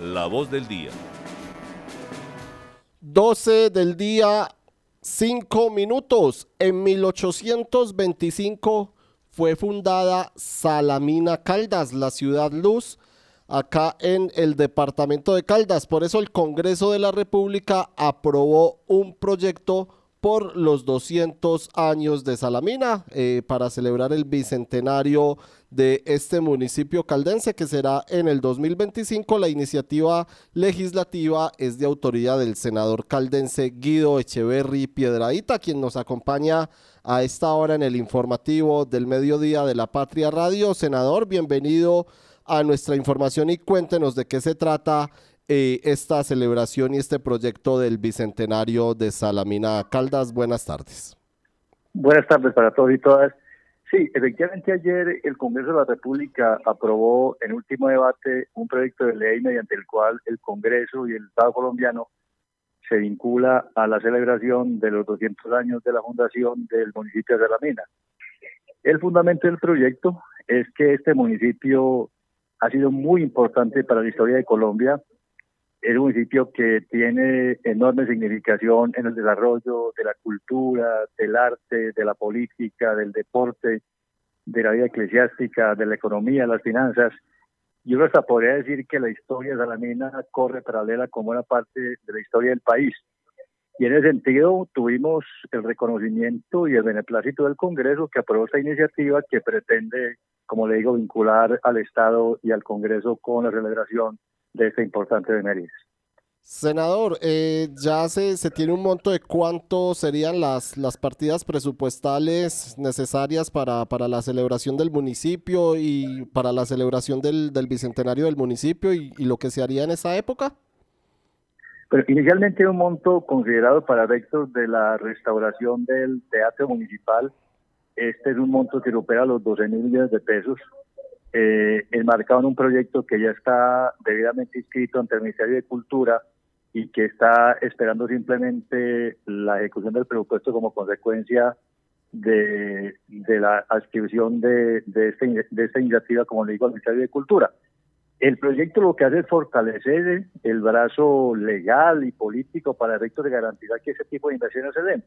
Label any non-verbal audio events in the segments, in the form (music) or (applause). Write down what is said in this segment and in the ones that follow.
La voz del día. 12 del día, 5 minutos. En 1825 fue fundada Salamina Caldas, la ciudad luz, acá en el departamento de Caldas. Por eso el Congreso de la República aprobó un proyecto por los 200 años de Salamina eh, para celebrar el bicentenario de este municipio caldense que será en el 2025. La iniciativa legislativa es de autoría del senador caldense Guido Echeverry Piedradita, quien nos acompaña a esta hora en el informativo del mediodía de la Patria Radio. Senador, bienvenido a nuestra información y cuéntenos de qué se trata eh, esta celebración y este proyecto del Bicentenario de Salamina Caldas. Buenas tardes. Buenas tardes para todos y todas. Sí, efectivamente ayer el Congreso de la República aprobó en último debate un proyecto de ley mediante el cual el Congreso y el Estado colombiano se vincula a la celebración de los 200 años de la fundación del municipio de Salamina. El fundamento del proyecto es que este municipio ha sido muy importante para la historia de Colombia, es un municipio que tiene enorme significación en el desarrollo de la cultura, del arte, de la política, del deporte, de la vida eclesiástica, de la economía, las finanzas. Yo hasta podría decir que la historia de Salamina corre paralela como una parte de la historia del país. Y en ese sentido tuvimos el reconocimiento y el beneplácito del Congreso que aprobó esta iniciativa que pretende, como le digo, vincular al Estado y al Congreso con la celebración de esta importante beneficio. Senador, eh, ya se, se tiene un monto de cuánto serían las, las partidas presupuestales necesarias para, para la celebración del municipio y para la celebración del, del bicentenario del municipio y, lo que se haría en esa época. Pero inicialmente un monto considerado para efectos de la restauración del teatro municipal. Este es un monto que supera los 12 mil millones de pesos eh, enmarcado en un proyecto que ya está debidamente inscrito ante el Ministerio de Cultura y que está esperando simplemente la ejecución del presupuesto como consecuencia de, la adscripción este, de esta iniciativa, como le digo, al Ministerio de Cultura. El proyecto lo que hace es fortalecer el brazo legal y político para efectos de garantizar que ese tipo de inversiones se den.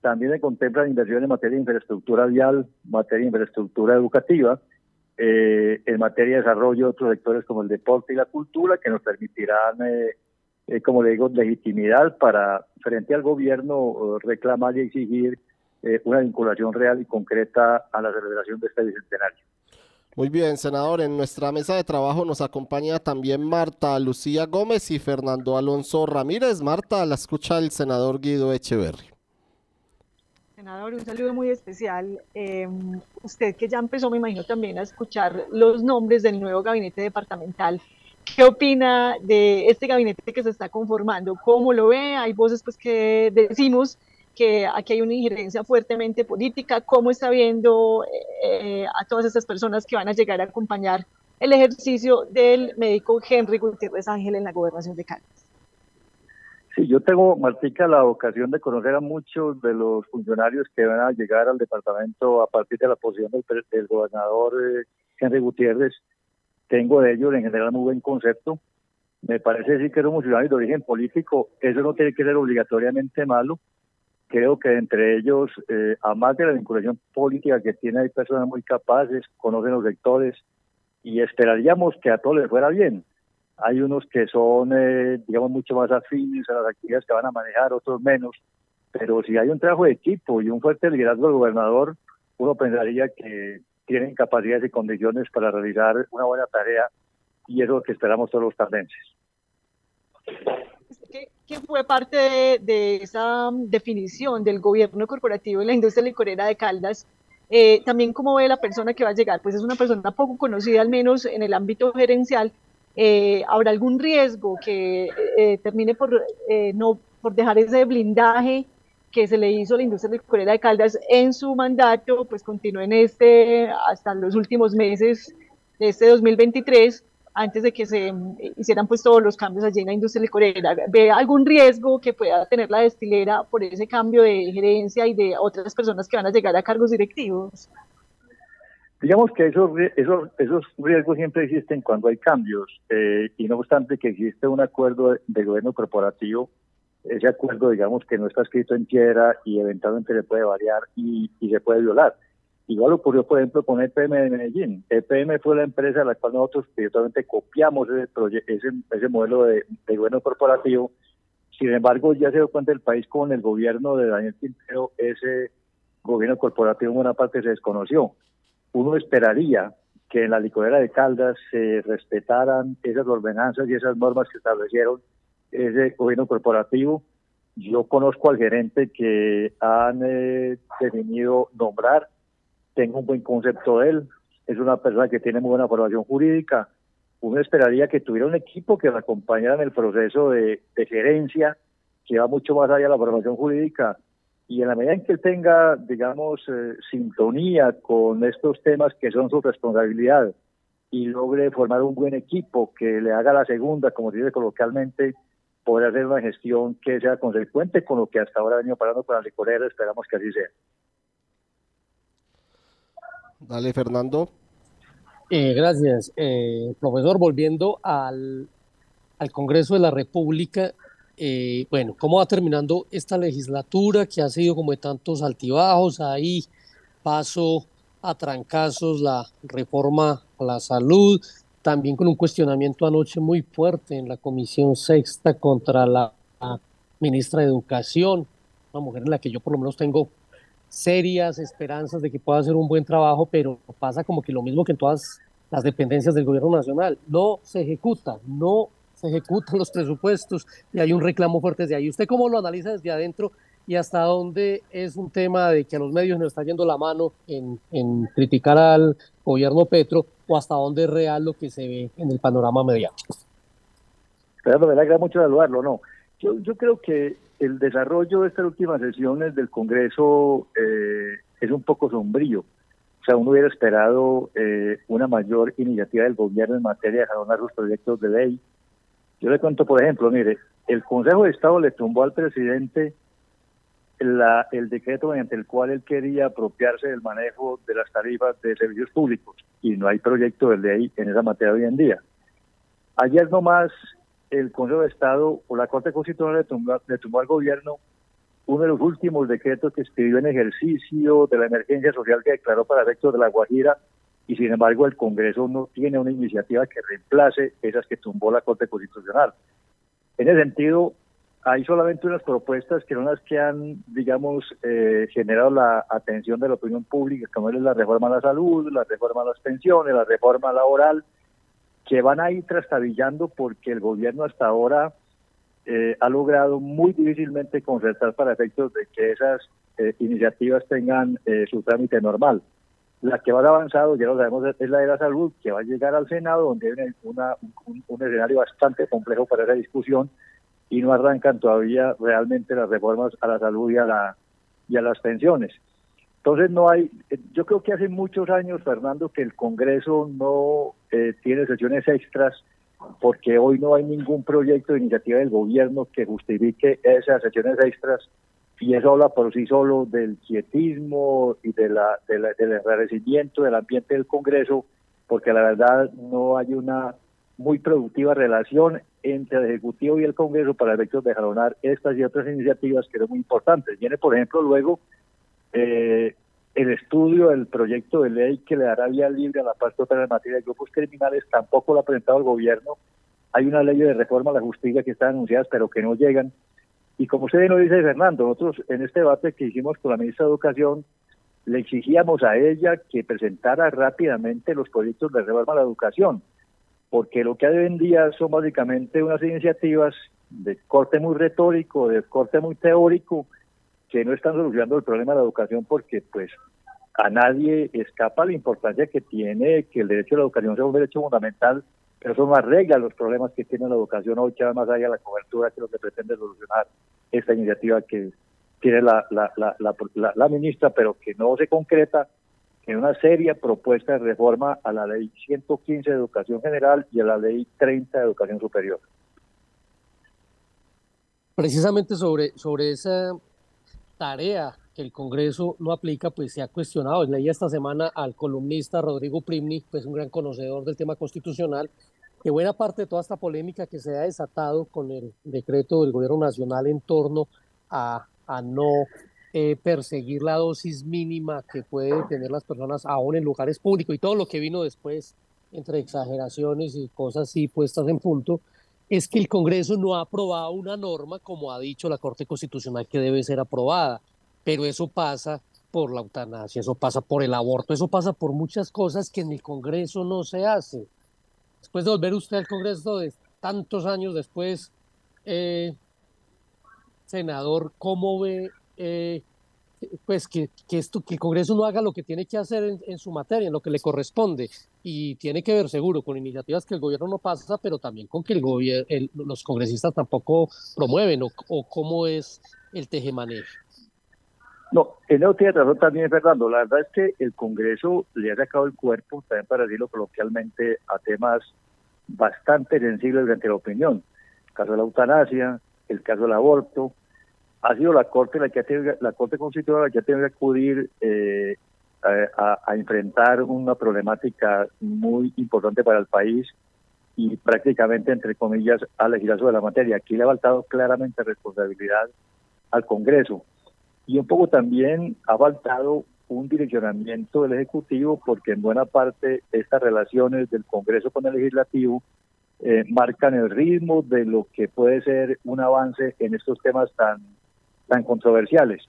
También se contemplan inversiones en materia de infraestructura vial, materia de infraestructura educativa, eh, en materia de desarrollo de otros sectores como el deporte y la cultura que nos permitirán, eh, eh, como le digo, legitimidad para frente al gobierno reclamar y exigir una vinculación real y concreta a la celebración de este bicentenario. Muy bien, senador. En nuestra mesa de trabajo nos acompaña también Marta Lucía Gómez y Fernando Alonso Ramírez. Marta, la escucha el senador Guido Echeverry. Senador, un saludo muy especial. Em, usted que ya empezó, me imagino, también a escuchar los nombres del nuevo gabinete departamental. ¿Qué opina de este gabinete que se está conformando? ¿Cómo lo ve? Hay voces pues, que decimos que aquí hay una injerencia fuertemente política. ¿Cómo está viendo eh, a todas estas personas que van a llegar a acompañar el ejercicio del médico Henry Gutiérrez Ángel en la gobernación de Cali? Sí, yo tengo, Martica, la ocasión de conocer a muchos de los funcionarios que van a llegar al departamento a partir de la posición del, gobernador eh, Henry Gutiérrez. Tengo de ellos en general muy buen concepto. Me parece decir que son funcionarios de origen político. Eso no tiene que ser obligatoriamente malo. Creo que entre ellos, eh, además de la vinculación política que tiene, hay personas muy capaces, conocen los sectores y esperaríamos que a todos les fuera bien hay unos que son, eh, digamos, mucho más afines a las actividades que van a manejar, otros menos, pero si hay un trabajo de equipo y un fuerte liderazgo del gobernador, uno pensaría que tienen capacidades y condiciones para realizar una buena tarea y es lo que esperamos todos los tardenses. ¿Qué, fue parte de, esa definición del gobierno corporativo en la industria licorera de Caldas? Eh, también cómo ve la persona que va a llegar, pues es una persona poco conocida, al menos en el ámbito gerencial, eh, ¿habrá algún riesgo que eh, termine por, eh, no, por dejar ese blindaje que se le hizo a la industria licorera de Caldas en su mandato, pues continúe en este hasta los últimos meses de este 2023, antes de que se hicieran pues todos los cambios allí en la industria licorera. ¿Ve algún riesgo que pueda tener la destilera por ese cambio de gerencia y de otras personas que van a llegar a cargos directivos? Digamos que esos, esos, esos riesgos siempre existen cuando hay cambios eh, y no obstante que existe un acuerdo de, gobierno corporativo, ese acuerdo digamos que no está escrito en piedra y eventualmente se puede variar y, y se puede violar. Igual ocurrió, por ejemplo, con EPM de Medellín. EPM fue la empresa a la cual nosotros directamente copiamos ese, ese, ese modelo de, de, gobierno corporativo. Sin embargo, ya se dio cuenta el país con el gobierno de Daniel Quintero, ese gobierno corporativo en buena parte se desconoció. Uno esperaría que en la licorera de Caldas se respetaran esas ordenanzas y esas normas que establecieron ese gobierno corporativo. Yo conozco al gerente que han eh, definido nombrar tengo un buen concepto de él, es una persona que tiene muy buena formación jurídica. Uno esperaría que tuviera un equipo que la acompañara en el proceso de, gerencia, que va mucho más allá de la formación jurídica. Y en la medida en que él tenga, digamos, eh, sintonía con estos temas que son su responsabilidad y logre formar un buen equipo que le haga la segunda, como se dice coloquialmente, podrá hacer una gestión que sea consecuente con lo que hasta ahora ha venido parando con la licorera, esperamos que así sea. Dale, Fernando. Eh, gracias, eh, profesor. Volviendo al, Congreso de la República, eh, bueno, ¿cómo va terminando esta legislatura que ha sido como de tantos altibajos? Ahí paso a trancazos la reforma a la salud, también con un cuestionamiento anoche muy fuerte en la Comisión Sexta contra la ministra de Educación, una mujer en la que yo por lo menos tengo serias esperanzas de que pueda hacer un buen trabajo, pero pasa como que lo mismo que en todas las dependencias del gobierno nacional. No se ejecuta, no se ejecutan los presupuestos y hay un reclamo fuerte desde ahí. ¿Usted cómo lo analiza desde adentro y hasta dónde es un tema de que a los medios nos está yendo la mano en, criticar al gobierno Petro o hasta dónde es real lo que se ve en el panorama mediático? Pero me alegra mucho evaluarlo, ¿no? Yo, yo creo que el desarrollo de estas últimas sesiones del Congreso eh, es un poco sombrío. O sea, uno hubiera esperado eh, una mayor iniciativa del gobierno en materia de jaronar los proyectos de ley. Yo le cuento, por ejemplo, mire, el Consejo de Estado le tumbó al presidente el decreto mediante el cual él quería apropiarse del manejo de las tarifas de servicios públicos y no hay proyecto de ley en esa materia hoy en día. Ayer nomás el Consejo de Estado o la Corte Constitucional le tumbó, al gobierno uno de los últimos decretos que escribió en ejercicio de la emergencia social que declaró para efectos de la Guajira y sin embargo el Congreso no tiene una iniciativa que reemplace esas que tumbó la Corte Constitucional. En ese sentido, hay solamente unas propuestas que son las que han, digamos, eh, generado la atención de la opinión pública, como es la reforma a la salud, la reforma a las pensiones, la reforma laboral, que van a ir trastabillando porque el gobierno hasta ahora eh, ha logrado muy difícilmente concertar para efectos de que esas eh, iniciativas tengan eh, su trámite normal. La que va avanzado, ya lo sabemos, es la de la salud, que va a llegar al Senado, donde hay una, un, un, escenario bastante complejo para esa discusión y no arrancan todavía realmente las reformas a la salud y a, la, y a las pensiones. Entonces no hay, yo creo que hace muchos años, Fernando, que el Congreso no eh, tiene sesiones extras porque hoy no hay ningún proyecto de iniciativa del gobierno que justifique esas sesiones extras y eso habla por sí solo del quietismo y de la, del enrarecimiento del ambiente del Congreso, porque la verdad no hay una muy productiva relación entre el Ejecutivo y el Congreso para efectos de jalonar estas y otras iniciativas que son muy importantes. Viene, por ejemplo, luego eh, el estudio del proyecto de ley que le dará vía libre a la paz total en materia de grupos criminales tampoco lo ha presentado el gobierno. Hay una ley de reforma a la justicia que están anunciadas pero que no llegan. Y como usted nos dice, Fernando, nosotros en este debate que hicimos con la ministra de Educación, le exigíamos a ella que presentara rápidamente los proyectos de reforma a la educación, porque lo que hay hoy en día son básicamente unas iniciativas de corte muy retórico, de corte muy teórico, que no están solucionando el problema de la educación porque pues a nadie escapa la importancia que tiene que el derecho a la educación sea un derecho fundamental, pero eso no arregla los problemas que tiene la educación hoy, que más allá de la cobertura que lo que pretende solucionar esta iniciativa que tiene la, la, la, la ministra, pero que no se concreta en una seria propuesta de reforma a la ley 115 de educación general y a la ley 30 de educación superior. Precisamente sobre, sobre esa tarea que el Congreso no aplica, pues se ha cuestionado. Leí esta semana al columnista Rodrigo Primni, pues un gran conocedor del tema constitucional, que buena parte de toda esta polémica que se ha desatado con el decreto del gobierno nacional en torno a, a no eh, perseguir la dosis mínima que puede tener las personas aún en lugares públicos y todo lo que vino después entre exageraciones y cosas así puestas en punto, es que el Congreso no ha aprobado una norma como ha dicho la Corte Constitucional que debe ser aprobada, pero eso pasa por la eutanasia, eso pasa por el aborto, eso pasa por muchas cosas que en el Congreso no se hace. Después de volver usted al Congreso de tantos años después, eh, senador, ¿cómo ve eh, pues que, esto, que el Congreso no haga lo que tiene que hacer en, su materia, en lo que le corresponde, y tiene que ver seguro con iniciativas que el gobierno no pasa, pero también con que el gobierno, los congresistas tampoco promueven, o, cómo es el tejemanejo. No, en eso tiene razón también Fernando. La verdad es que el Congreso le ha sacado el cuerpo, también para decirlo coloquialmente, a temas bastante sensibles ante la opinión. El caso de la eutanasia, el caso del aborto, ha sido la Corte la que ha tenido, la Corte Constitucional la que ha tenido que acudir eh, a, enfrentar una problemática muy importante para el país y prácticamente, entre comillas, a legislar sobre la materia. Aquí le ha faltado claramente responsabilidad al Congreso y un poco también ha faltado un direccionamiento del Ejecutivo porque en buena parte estas relaciones del Congreso con el Legislativo eh, marcan el ritmo de lo que puede ser un avance en estos temas tan tan controversiales.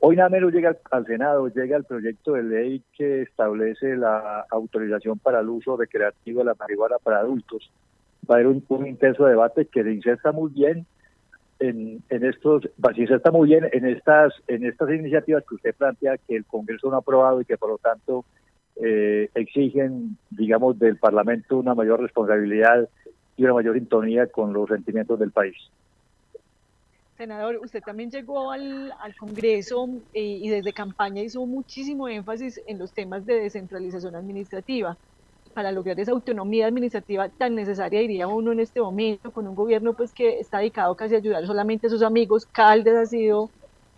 Hoy nada menos llega al, Senado, llega el proyecto de ley que establece la autorización para el uso recreativo de la marihuana para adultos. Va a haber un, intenso debate que se inserta muy bien en, en estos, se inserta muy bien en estas, en estas iniciativas que usted plantea que el Congreso no ha aprobado y que por lo tanto eh, exigen, digamos, del Parlamento una mayor responsabilidad y una mayor sintonía con los sentimientos del país. Senador, usted también llegó al, Congreso eh, y desde campaña hizo muchísimo énfasis en los temas de descentralización administrativa para lograr esa autonomía administrativa tan necesaria, diría uno en este momento, con un gobierno pues que está dedicado casi a ayudar solamente a sus amigos. Caldes ha sido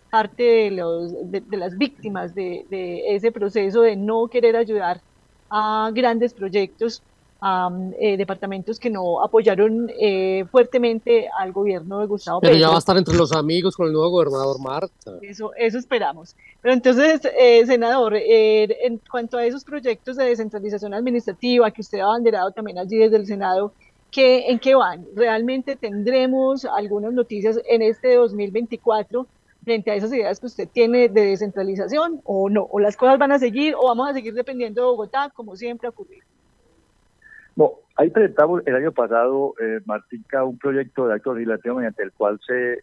parte de, los, de, las víctimas de, de ese proceso de no querer ayudar a grandes proyectos a eh, departamentos que no apoyaron eh, fuertemente al gobierno de Gustavo Pero ya va a estar entre los amigos con el nuevo gobernador Marta. Eso, eso esperamos. Pero entonces, eh, senador, en cuanto a esos proyectos de descentralización administrativa que usted ha abanderado también allí desde el Senado, ¿qué, ¿en qué van? ¿Realmente tendremos algunas noticias en este 2024 frente a esas ideas que usted tiene de descentralización o no? ¿O las cosas van a seguir o vamos a seguir dependiendo de Bogotá como siempre ha ocurrido? No, ahí presentamos el año pasado, eh, Martica, un proyecto de acto legislativo mediante el cual se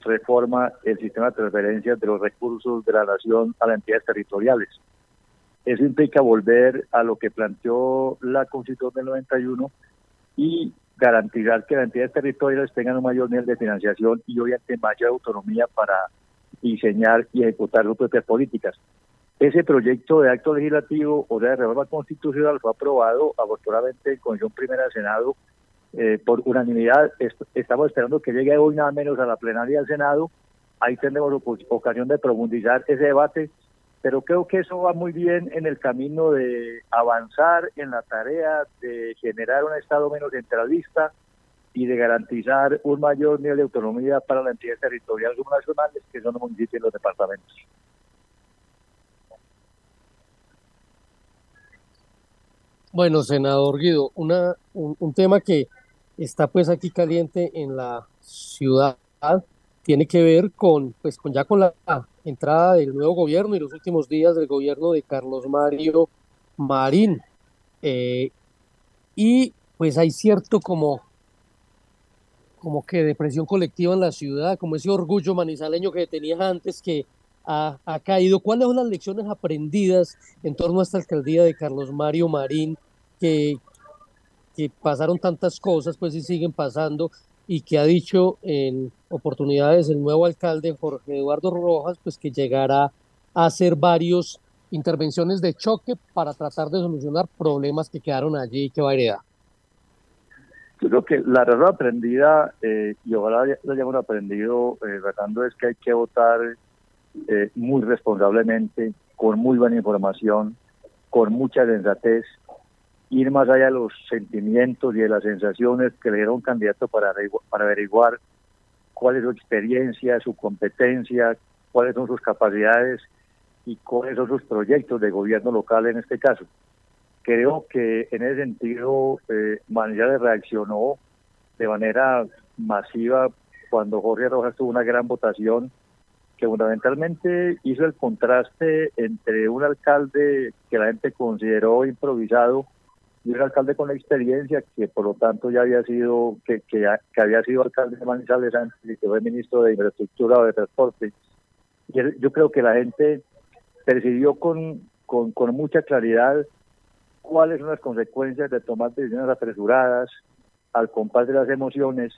reforma el sistema de transferencias de los recursos de la nación a las entidades territoriales. Eso implica volver a lo que planteó la Constitución del 91 y garantizar que las entidades territoriales tengan un mayor nivel de financiación y obviamente mayor autonomía para diseñar y ejecutar sus propias políticas. Ese proyecto de acto legislativo o de reforma constitucional fue aprobado afortunadamente en Comisión Primera del Senado eh, por unanimidad. estamos esperando que llegue hoy nada menos a la plenaria del Senado. Ahí tendremos ocasión de profundizar ese debate, pero creo que eso va muy bien en el camino de avanzar en la tarea de generar un Estado menos centralista y de garantizar un mayor nivel de autonomía para las entidades territoriales subnacionales, que son los municipios y los departamentos. Bueno, senador Guido, una, un, tema que está pues aquí caliente en la ciudad tiene que ver con, pues con ya con la entrada del nuevo gobierno y los últimos días del gobierno de Carlos Mario Marín. Eh, y pues hay cierto como, como que depresión colectiva en la ciudad, como ese orgullo manizaleño que tenías antes que ha, ha, caído. ¿Cuáles son las lecciones aprendidas en torno a esta alcaldía de Carlos Mario Marín, que, pasaron tantas cosas, pues y siguen pasando, y que ha dicho en oportunidades el nuevo alcalde Jorge Eduardo Rojas, pues que llegará a hacer varios intervenciones de choque para tratar de solucionar problemas que quedaron allí y que va a heredar. Yo creo que la razón aprendida, eh, y ojalá lo hayamos aprendido, eh, es que hay que votar eh, muy responsablemente, con muy buena información, con mucha sensatez, ir más allá de los sentimientos y de las sensaciones que le dieron candidato para, para averiguar cuál es su experiencia, su competencia, cuáles son sus capacidades y cuáles son sus proyectos de gobierno local en este caso. Creo que en ese sentido eh, reaccionó de manera masiva cuando Jorge Rojas tuvo una gran votación que fundamentalmente hizo el contraste entre un alcalde que la gente consideró improvisado y un alcalde con experiencia que por lo tanto ya había sido que, que, había sido alcalde de Manizales antes y que fue ministro de infraestructura o de transporte y yo creo que la gente percibió con, con, con mucha claridad cuáles son las consecuencias de tomar decisiones apresuradas al compás de las emociones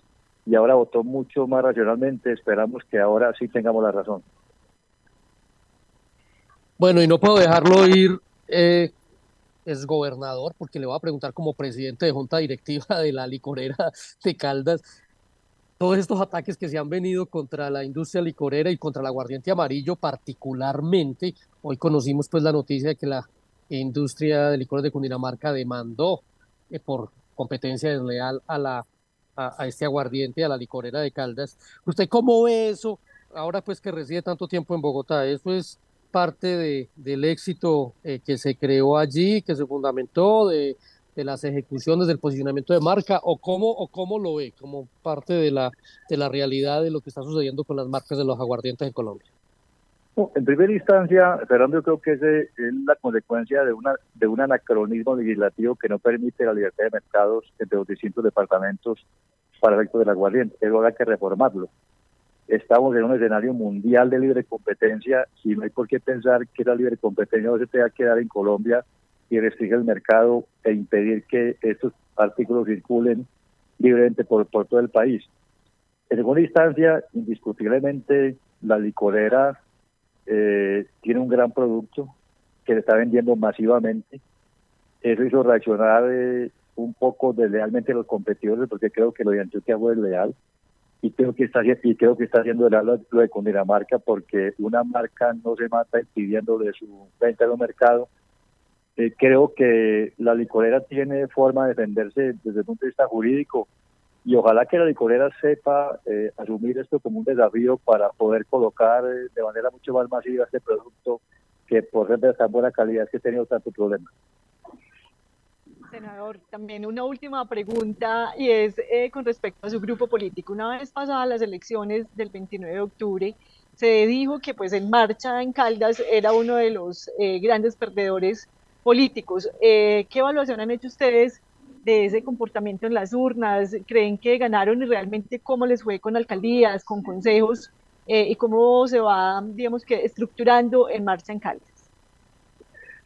y ahora votó mucho más racionalmente. Esperamos que ahora sí tengamos la razón. Bueno, y no puedo dejarlo ir, eh, es gobernador, porque le voy a preguntar como presidente de junta directiva (laughs) de la licorera de Caldas, todos estos ataques que se han venido contra la industria licorera y contra el aguardiente amarillo particularmente. Hoy conocimos pues la noticia de que la industria de licores de Cundinamarca demandó eh, por competencia desleal a la a, este aguardiente, a la licorera de Caldas. ¿Usted cómo ve eso? Ahora pues que reside tanto tiempo en Bogotá, ¿eso es parte de, del éxito eh, que se creó allí, que se fundamentó, de, de, las ejecuciones del posicionamiento de marca, o cómo, o cómo lo ve como parte de la, de la realidad de lo que está sucediendo con las marcas de los aguardientes en Colombia? En primera instancia, Fernando, yo creo que ese es la consecuencia de una de un anacronismo legislativo que no permite la libertad de mercados entre los distintos departamentos para efecto del aguardiente. Eso habrá que reformarlo. Estamos en un escenario mundial de libre competencia y no hay por qué pensar que la libre competencia no se tenga que dar en Colombia y restringir el mercado e impedir que estos artículos circulen libremente por, todo el país. En segunda instancia, indiscutiblemente, la licorera eh, tiene un gran producto que se está vendiendo masivamente. Eso hizo reaccionar eh, un poco deslealmente a los competidores porque creo que lo de Antioquia fue leal y creo que está y creo que está haciendo leal lo de Cundinamarca porque una marca no se mata impidiendo de su venta en el mercado. Eh, creo que la licorera tiene forma de defenderse desde el punto de vista jurídico y ojalá que la licorera sepa eh, asumir esto como un desafío para poder colocar eh, de manera mucho más masiva este producto que por ser de tan buena calidad que ha tenido tanto problema. Senador, también una última pregunta y es eh, con respecto a su grupo político. Una vez pasadas las elecciones del 29 de octubre, se dijo que pues en marcha en Caldas era uno de los grandes perdedores políticos. ¿Qué evaluación han hecho ustedes de ese comportamiento en las urnas? ¿Creen que ganaron y realmente cómo les fue con alcaldías, con consejos eh, y cómo se va, digamos que, estructurando en marcha en Caldas?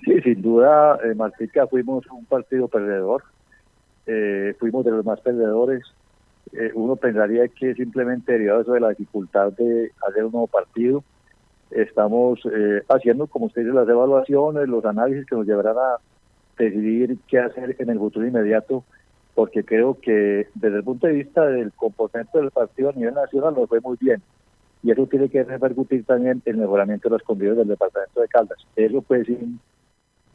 Sí, sin duda, eh, Martica, fuimos un partido perdedor, eh, fuimos de los más perdedores. Eh, uno pensaría que simplemente derivado eso de la dificultad de hacer un nuevo partido, estamos haciendo, como ustedes las evaluaciones, los análisis que nos llevarán a decidir qué hacer en el futuro inmediato, porque creo que desde el punto de vista del componente del partido a nivel nacional nos fue muy bien. Y eso tiene que repercutir también en el mejoramiento de las condiciones del departamento de Caldas. Eso puede sin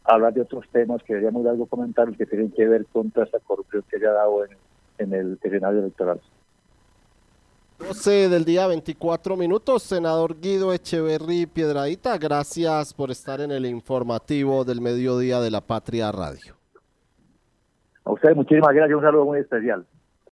hablar de otros temas que deberíamos algo comentar que tienen que ver contra esta corrupción que se ha dado en, en el escenario electoral. 12 del día 24 minutos, senador Guido Echeverry Piedradita, gracias por estar en el informativo del mediodía de la Patria Radio. A usted muchísimas gracias, un saludo muy especial.